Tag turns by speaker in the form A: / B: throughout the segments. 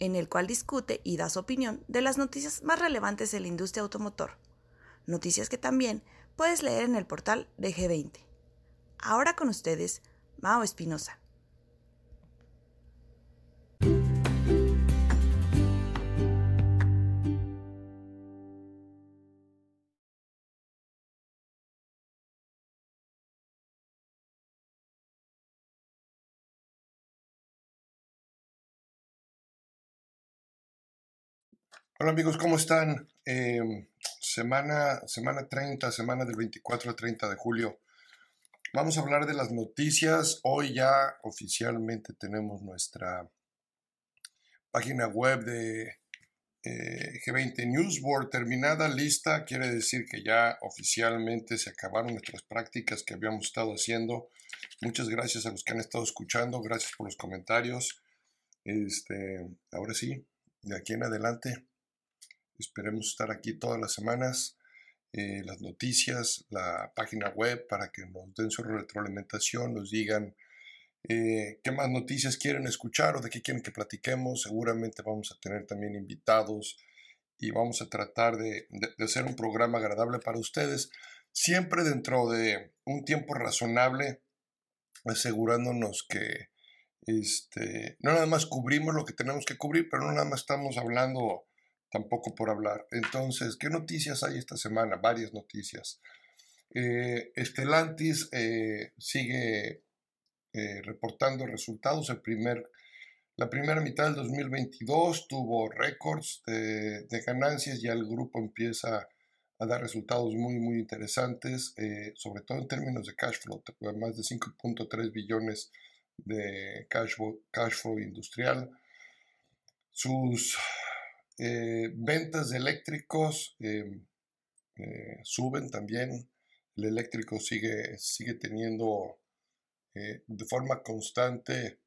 A: en el cual discute y da su opinión de las noticias más relevantes de la industria automotor. Noticias que también puedes leer en el portal de G20. Ahora con ustedes, Mao Espinosa.
B: Hola amigos, ¿cómo están? Em, semana, semana 30, semana del 24 al 30 de julio. Vamos a hablar de las noticias. Hoy ya oficialmente tenemos nuestra página web de eh, G20 Newsboard terminada, lista. Quiere decir que ya oficialmente se acabaron nuestras prácticas que habíamos estado haciendo. Muchas gracias a los que han estado escuchando. Gracias por los comentarios. Este, ahora sí, de aquí en adelante Esperemos estar aquí todas las semanas, eh, las noticias, la página web para que nos den su retroalimentación, nos digan eh, qué más noticias quieren escuchar o de qué quieren que platiquemos. Seguramente vamos a tener también invitados y vamos a tratar de, hacer un programa agradable para ustedes, siempre dentro de un tiempo razonable, asegurándonos que este, no nada más cubrimos lo que tenemos que cubrir, pero no nada más estamos hablando tampoco por hablar. Entonces, ¿qué noticias hay esta semana? Varias noticias. Eh, Estelantis eh, sigue eh, reportando resultados. El primer, la primera mitad del 2022 tuvo récords de, ganancias, ya el grupo empieza a dar resultados muy, muy interesantes, sobre todo en términos de cash flow, más de 5.3 billones de cash cash flow industrial. Sus eh, ventas de eléctricos em, eh, suben también. El eléctrico sigue, teniendo eh, de forma constante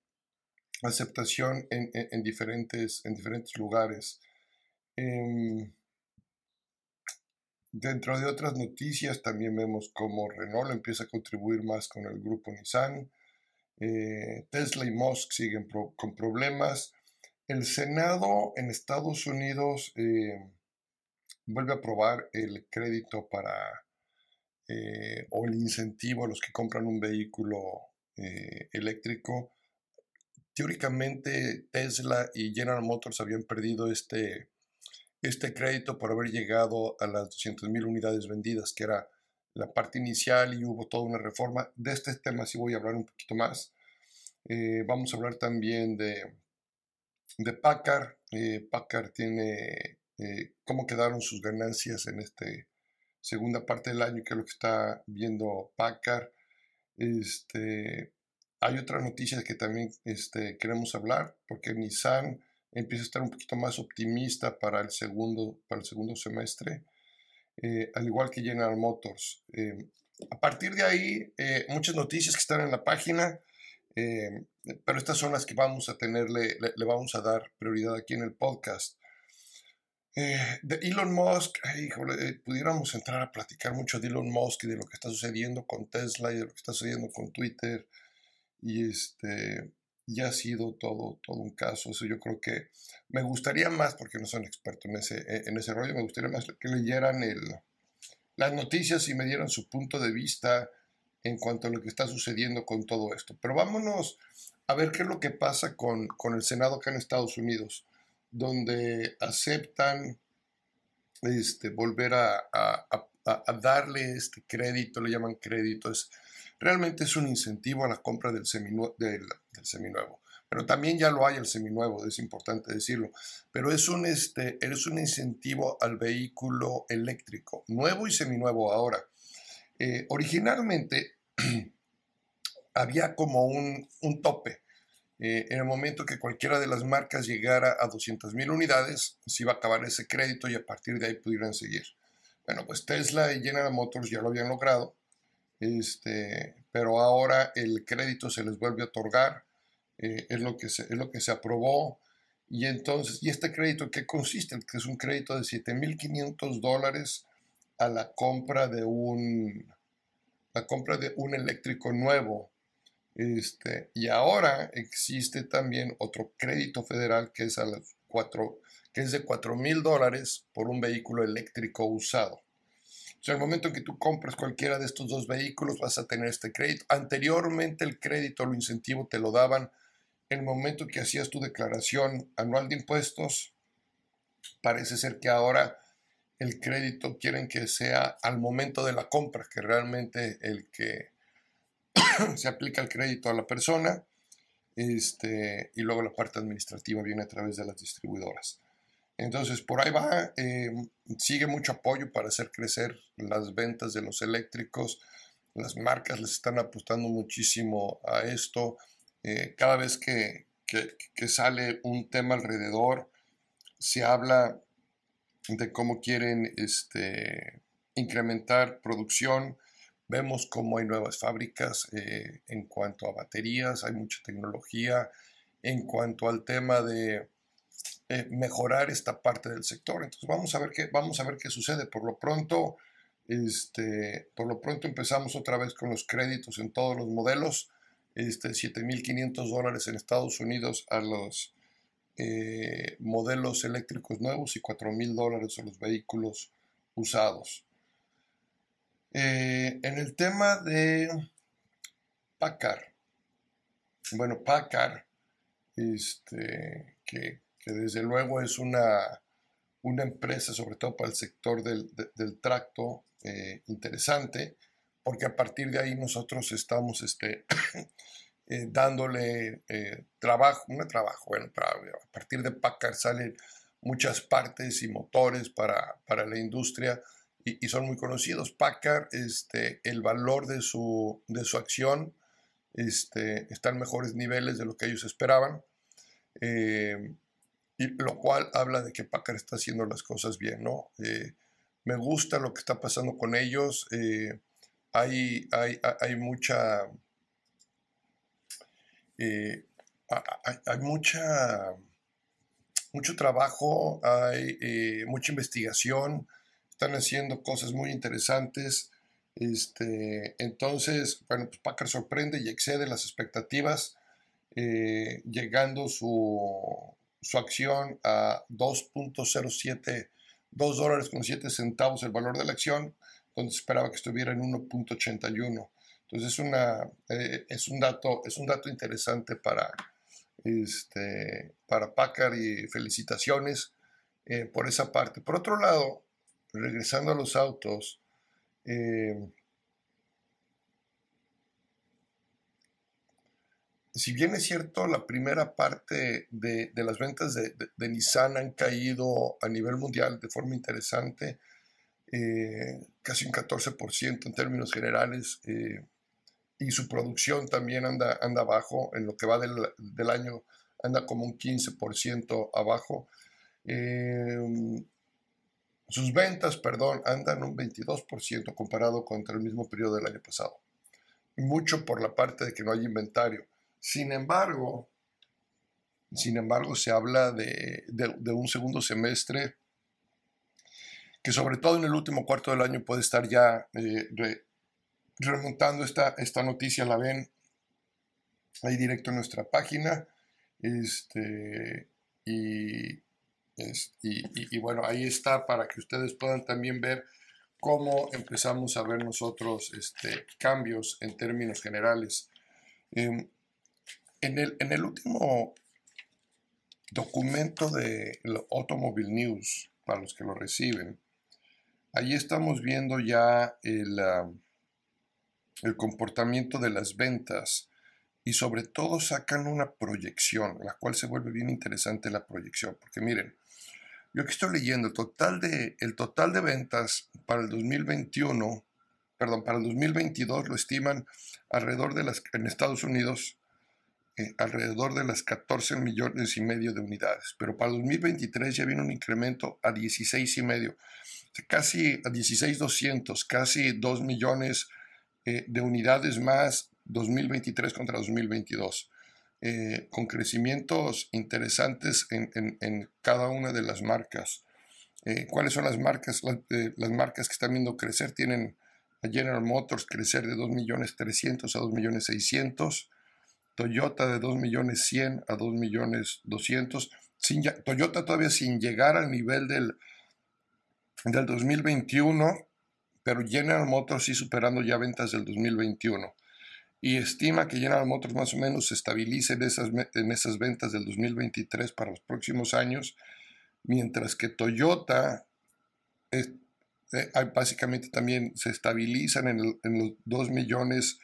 B: aceptación en, diferentes, en diferentes lugares. Em, dentro de otras noticias también vemos cómo Renault empieza a contribuir más con el grupo Nissan. Tesla y Musk siguen con problemas. El Senado en Estados Unidos eh, vuelve a aprobar el crédito para eh, o el incentivo a los que compran un vehículo eh, eléctrico. Teóricamente Tesla y General Motors habían perdido este, este crédito por haber llegado a las 200.000 unidades vendidas, que era la parte inicial y hubo toda una reforma. De este tema sí voy a hablar un poquito más. vamos a hablar también de de Packard. Eh, Packard tiene eh, cómo quedaron sus ganancias en esta segunda parte del año, que es lo que está viendo Packard. Este, hay otra noticia que también este, queremos hablar, porque Nissan empieza a estar un poquito más optimista para el segundo, para el segundo semestre, eh, al igual que General Motors. a partir de ahí, muchas noticias que están en la página. Pero estas son las que vamos a tenerle, le, vamos a dar prioridad aquí en el podcast. Eh, de Elon Musk, híjole, pudiéramos entrar a platicar mucho de Elon Musk y de lo que está sucediendo con Tesla y de lo que está sucediendo con Twitter. Y este, ya ha sido todo, todo un caso. Eso yo creo que me gustaría más, porque no son expertos en ese, en ese rollo, me gustaría más que leyeran el, las noticias y me dieran su punto de vista en cuanto a lo que está sucediendo con todo esto. Pero vámonos a ver qué es lo que pasa con, el Senado acá en Estados Unidos, donde aceptan este, volver a, darle este crédito, le llaman crédito, realmente es un incentivo a la compra del, seminuevo, del, seminuevo. Pero también ya lo hay el seminuevo, es importante decirlo. Pero es un, este, es un incentivo al vehículo eléctrico, nuevo y seminuevo ahora. Eh, originalmente había como un, tope. eh, en el momento que cualquiera de las marcas llegara a 200 mil unidades, se iba a acabar ese crédito y a partir de ahí pudieran seguir. Bueno, pues Tesla y General Motors ya lo habían logrado, este, pero ahora el crédito se les vuelve a otorgar, eh, es, lo que se, es lo que se aprobó. Y entonces, ¿y este crédito qué consiste? Que es un crédito de 7.500 dólares a la compra de un, la compra de un eléctrico nuevo este, y ahora existe también otro crédito federal que es, a cuatro, de 4 mil dólares por un vehículo eléctrico usado. O sea, el momento en que tú compras cualquiera de estos dos vehículos vas a tener este crédito. Anteriormente el crédito, lo incentivo te lo daban en el momento que hacías tu declaración anual de impuestos. Parece ser que ahora el crédito quieren que sea al momento de la compra, que realmente el que se aplica el crédito a la persona este, y luego la parte administrativa viene a través de las distribuidoras. Entonces, por ahí va, eh, sigue mucho apoyo para hacer crecer las ventas de los eléctricos. Las marcas les están apostando muchísimo a esto. Eh, cada vez que, que, sale un tema alrededor, se habla de cómo quieren este, incrementar producción, Vemos cómo hay nuevas fábricas eh, en cuanto a baterías, hay mucha tecnología en cuanto al tema de eh, mejorar esta parte del sector. Entonces vamos a ver qué, vamos a ver qué sucede. Por lo pronto, este, por lo pronto empezamos otra vez con los créditos en todos los modelos. Este, 7.500 dólares en Estados Unidos a los eh, modelos eléctricos nuevos y 4.000 dólares a los vehículos usados. Eh, en el tema de Packard, bueno, Packard, este, que, desde luego es una, empresa, sobre todo para el sector del, tracto, eh, interesante, porque a partir de ahí nosotros estamos este, eh, dándole trabajo, un trabajo, bueno, a partir de Packard salen muchas partes y motores para la industria y, son muy conocidos. Packard, este, el valor de su, de su acción este, está en mejores niveles de lo que ellos esperaban, eh, y lo cual habla de que Packard está haciendo las cosas bien, ¿no? Eh, me gusta lo que está pasando con ellos. Eh, hay, hay, hay, mucha. hay, hay, mucha. mucho trabajo, hay mucha investigación están haciendo cosas muy interesantes. Este, entonces, bueno, pues Packard sorprende y excede las expectativas, eh, llegando su, su, acción a 2.07, 2 dólares con 7 centavos el valor de la acción, donde se esperaba que estuviera en 1.81. Entonces es, una, eh, es, un dato, es un dato interesante para, este, para Packard y felicitaciones eh, por esa parte. Por otro lado, regresando a los autos, eh, si bien es cierto, la primera parte de, las ventas de, Nissan han caído a nivel mundial de forma interesante, eh, casi un 14% en términos generales, eh, y su producción también anda, anda abajo, en lo que va del, del año anda como un 15% abajo. Sus ventas, perdón, andan un 22% comparado contra el mismo periodo del año pasado. Mucho por la parte de que no hay inventario. Sin embargo, sin embargo, se habla de, un segundo semestre que sobre todo en el último cuarto del año puede estar ya eh, remontando esta, esta noticia, la ven ahí directo en nuestra página. Este, y, y, bueno, ahí está para que ustedes puedan también ver cómo empezamos a ver nosotros este, cambios en términos generales. Em, en, el, último documento de Automobile News, para los que lo reciben, ahí estamos viendo ya el, el comportamiento de las ventas y sobre todo sacan una proyección, la cual se vuelve bien interesante la proyección, porque miren, yo que estoy leyendo, el total de, el total de ventas para el 2021, perdón, para el 2022 lo estiman alrededor de las, en Estados Unidos, eh, alrededor de las 14 millones y medio de unidades, pero para 2023 ya viene un incremento a 16 y medio, casi a 16,200, casi 2 millones eh, de unidades más 2023 contra 2022. Eh, con crecimientos interesantes en, cada una de las marcas. Eh, ¿Cuáles son las marcas? las marcas que están viendo crecer tienen a General Motors crecer de 2.300.000 a 2.600.000, Toyota de 2.100.000 a 2.200.000, Toyota todavía sin llegar al nivel del, del 2021, pero General Motors sí superando ya ventas del 2021 y estima que General Motors más o menos se estabilice en esas, en esas ventas del 2023 para los próximos años, mientras que Toyota eh, básicamente también se estabilizan en, los 2 millones,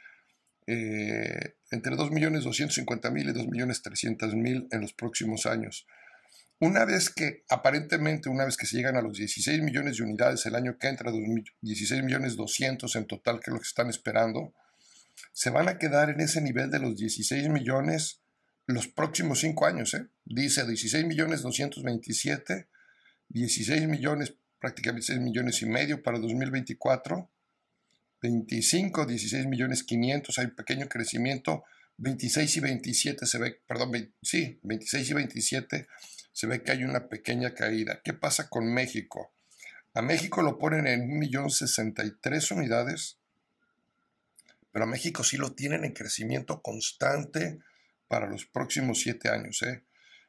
B: eh, entre 2 millones 250 mil y 2 millones 300 mil en los próximos años. Una vez que, aparentemente, una vez que se llegan a los 16 millones de unidades el año que entra, 16 millones 200 en total, que es lo que están esperando, se van a quedar en ese nivel de los 16 millones los próximos cinco años. ¿eh? Dice 16 millones 227, 16 millones, prácticamente 6 millones y medio para 2024, 25, 16 millones 500, hay un pequeño crecimiento, 26 y 27 se ve, perdón, sí, 26 y 27 se ve que hay una pequeña caída. ¿Qué pasa con México? A México lo ponen en 1.063 unidades, pero México sí lo tienen en crecimiento constante para los próximos siete años. ¿eh?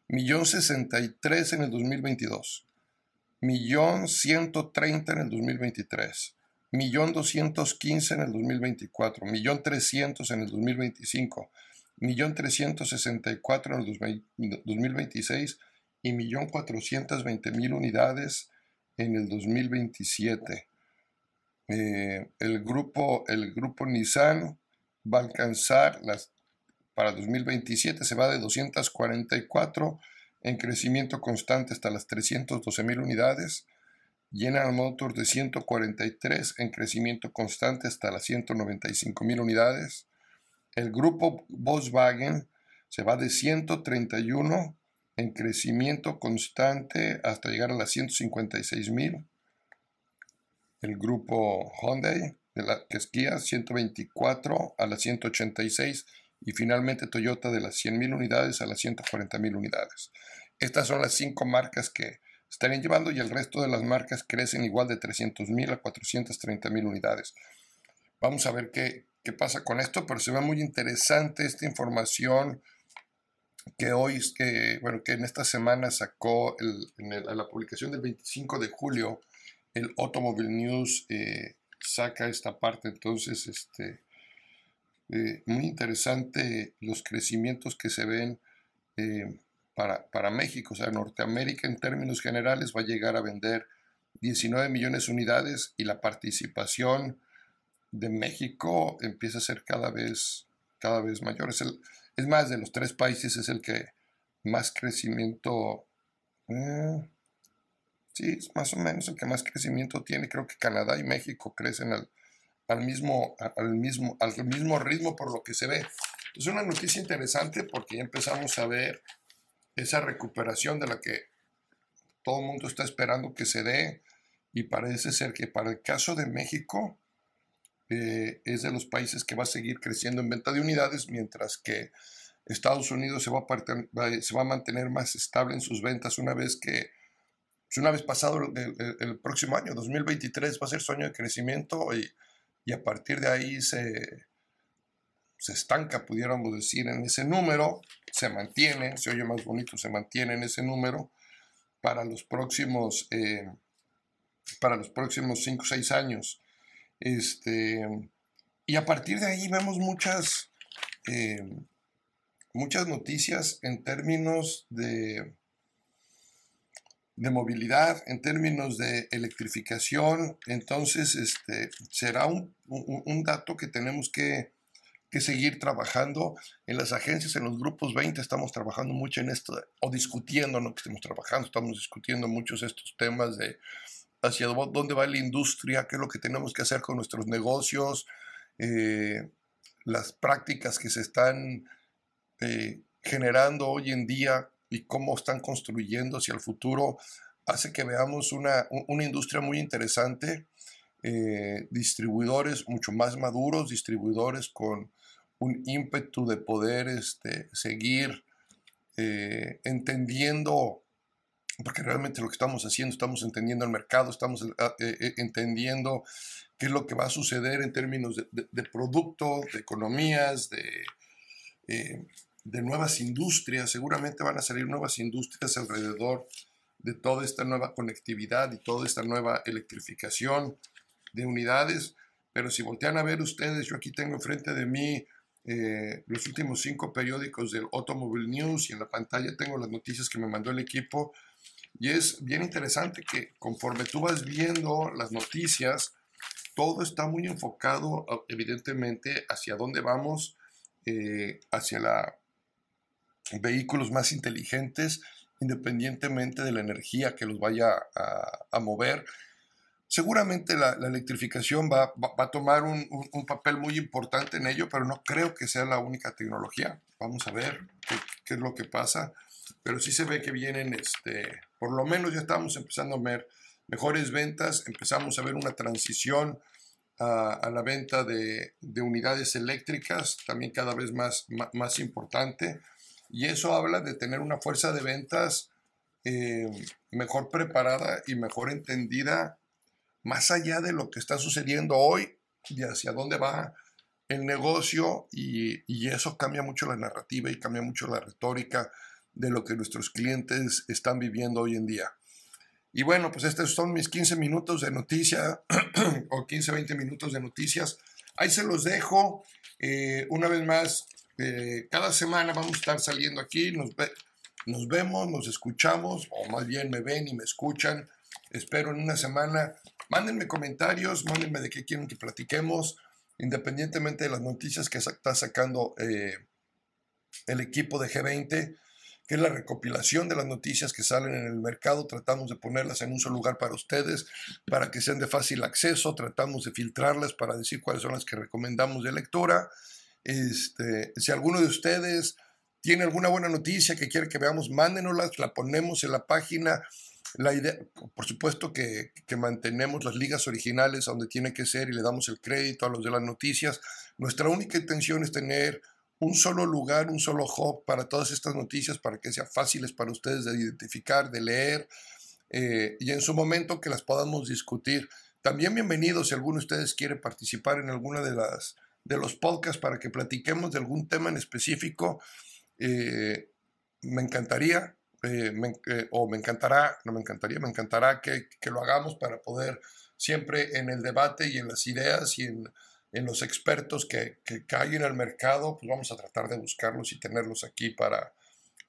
B: Millón sesenta y tres en el 2022, millón ciento treinta en el 2023, millón doscientos quince en el 2024, millón trescientos en el 2025, millón trescientos sesenta y cuatro en el 2026 y millón cuatrocientos veinte mil unidades en el 2027. Eh, el, grupo, el grupo Nissan va a alcanzar las, para 2027, se va de 244 en crecimiento constante hasta las 312 mil unidades. General Motors de 143 en crecimiento constante hasta las 195 mil unidades. El grupo Volkswagen se va de 131 en crecimiento constante hasta llegar a las 156 mil el grupo Hyundai, de la, que es 124 a las 186 y finalmente Toyota de las 100.000 unidades a las 140.000 unidades. Estas son las cinco marcas que estarían llevando y el resto de las marcas crecen igual de 300.000 a 430.000 unidades. Vamos a ver qué, qué pasa con esto, pero se ve muy interesante esta información que hoy, que, bueno, que en esta semana sacó en la publicación del 25 de julio el Automobile News eh, saca esta parte, entonces, este, eh, muy interesante los crecimientos que se ven eh, para, para, México, o sea, Norteamérica en términos generales va a llegar a vender 19 millones de unidades y la participación de México empieza a ser cada vez, cada vez mayor. Es, el, es más, de los tres países es el que más crecimiento... Sí, es más o menos el que más crecimiento tiene. Creo que Canadá y México crecen al, mismo, al, mismo, al mismo ritmo por lo que se ve. Es una noticia interesante porque ya empezamos a ver esa recuperación de la que todo el mundo está esperando que se dé y parece ser que para el caso de México eh, es de los países que va a seguir creciendo en venta de unidades mientras que Estados Unidos se va a mantener más estable en sus ventas una vez que pues, una vez pasado el, próximo año, 2023, va a ser su año de crecimiento y, y a partir de ahí se, se estanca, pudiéramos decir, en ese número, se mantiene, se oye más bonito, se mantiene en ese número para los próximos, eh, para los próximos 5 o 6 años. Este, y a partir de ahí vemos muchas, eh, muchas noticias en términos de, de movilidad, en términos de electrificación. Entonces, este, será un, dato que tenemos que, seguir trabajando. En las agencias, en los grupos 20, estamos trabajando mucho en esto, o discutiendo, no que estemos trabajando, estamos discutiendo muchos estos temas de hacia dónde va la industria, qué es lo que tenemos que hacer con nuestros negocios, eh, las prácticas que se están eh, generando hoy en día y cómo están construyendo hacia el futuro hace que veamos una, industria muy interesante, eh, distribuidores mucho más maduros, distribuidores con un ímpetu de poder este, seguir eh, entendiendo, porque realmente lo que estamos haciendo, estamos entendiendo el mercado, estamos eh, entendiendo qué es lo que va a suceder en términos de, producto, de economías, de, de nuevas industrias. Seguramente van a salir nuevas industrias alrededor de toda esta nueva conectividad y toda esta nueva electrificación de unidades. Pero si voltean a ver ustedes, yo aquí tengo enfrente de mí eh, los últimos cinco periódicos del Automobile News y en la pantalla tengo las noticias que me mandó el equipo. Y es bien interesante que conforme tú vas viendo las noticias, todo está muy enfocado evidentemente hacia dónde vamos, eh, hacia la vehículos más inteligentes, independientemente de la energía que los vaya a, mover. Seguramente la, electrificación va, a tomar un, papel muy importante en ello, pero no creo que sea la única tecnología. Vamos a ver qué, es lo que pasa. Pero sí se ve que vienen, este, por lo menos ya estamos empezando a ver mejores ventas, empezamos a ver una transición a, la venta de, unidades eléctricas, también cada vez más, más importante. Y eso habla de tener una fuerza de ventas eh, mejor preparada y mejor entendida más allá de lo que está sucediendo hoy y hacia dónde va el negocio y, y, eso cambia mucho la narrativa y cambia mucho la retórica de lo que nuestros clientes están viviendo hoy en día. Y bueno, pues estos son mis 15 minutos de noticia o 15, 20 minutos de noticias. Ahí se los dejo. Eh, una vez más, este, cada semana vamos a estar saliendo aquí, nos, nos vemos, nos escuchamos, o más bien me ven y me escuchan. Espero en una semana. Mándenme comentarios, mándenme de qué quieren que platiquemos, independientemente de las noticias que está sacando eh, el equipo de G20, que es la recopilación de las noticias que salen en el mercado. Tratamos de ponerlas en un solo lugar para ustedes, para que sean de fácil acceso. Tratamos de filtrarlas para decir cuáles son las que recomendamos de lectura. Este, si alguno de ustedes tiene alguna buena noticia que quiere que veamos, mándenosla, la ponemos en la página. La idea, por supuesto que, mantenemos las ligas originales donde tiene que ser y le damos el crédito a los de las noticias. Nuestra única intención es tener un solo lugar, un solo hub para todas estas noticias, para que sean fáciles para ustedes de identificar, de leer eh, y en su momento que las podamos discutir. También bienvenidos si alguno de ustedes quiere participar en alguna de las de los podcasts para que platiquemos de algún tema en específico. Eh, me encantaría, eh, eh, o me encantará, no me encantaría, me encantará que, lo hagamos para poder siempre en el debate y en las ideas y en, los expertos que, que, hay en el mercado, pues vamos a tratar de buscarlos y tenerlos aquí para,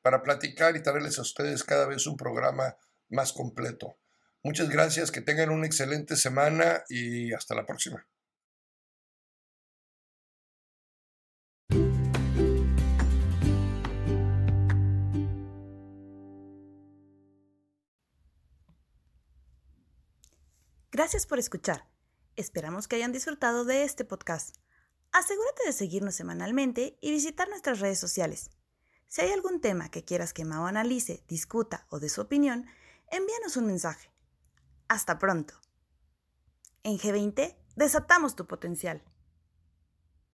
B: para platicar y traerles a ustedes cada vez un programa más completo. Muchas gracias, que tengan una excelente semana y hasta la próxima.
A: Gracias por escuchar. Esperamos que hayan disfrutado de este podcast. Asegúrate de seguirnos semanalmente y visitar nuestras redes sociales. Si hay algún tema que quieras que Mao analice, discuta o dé su opinión, envíanos un mensaje. Hasta pronto. En G20, desatamos tu potencial.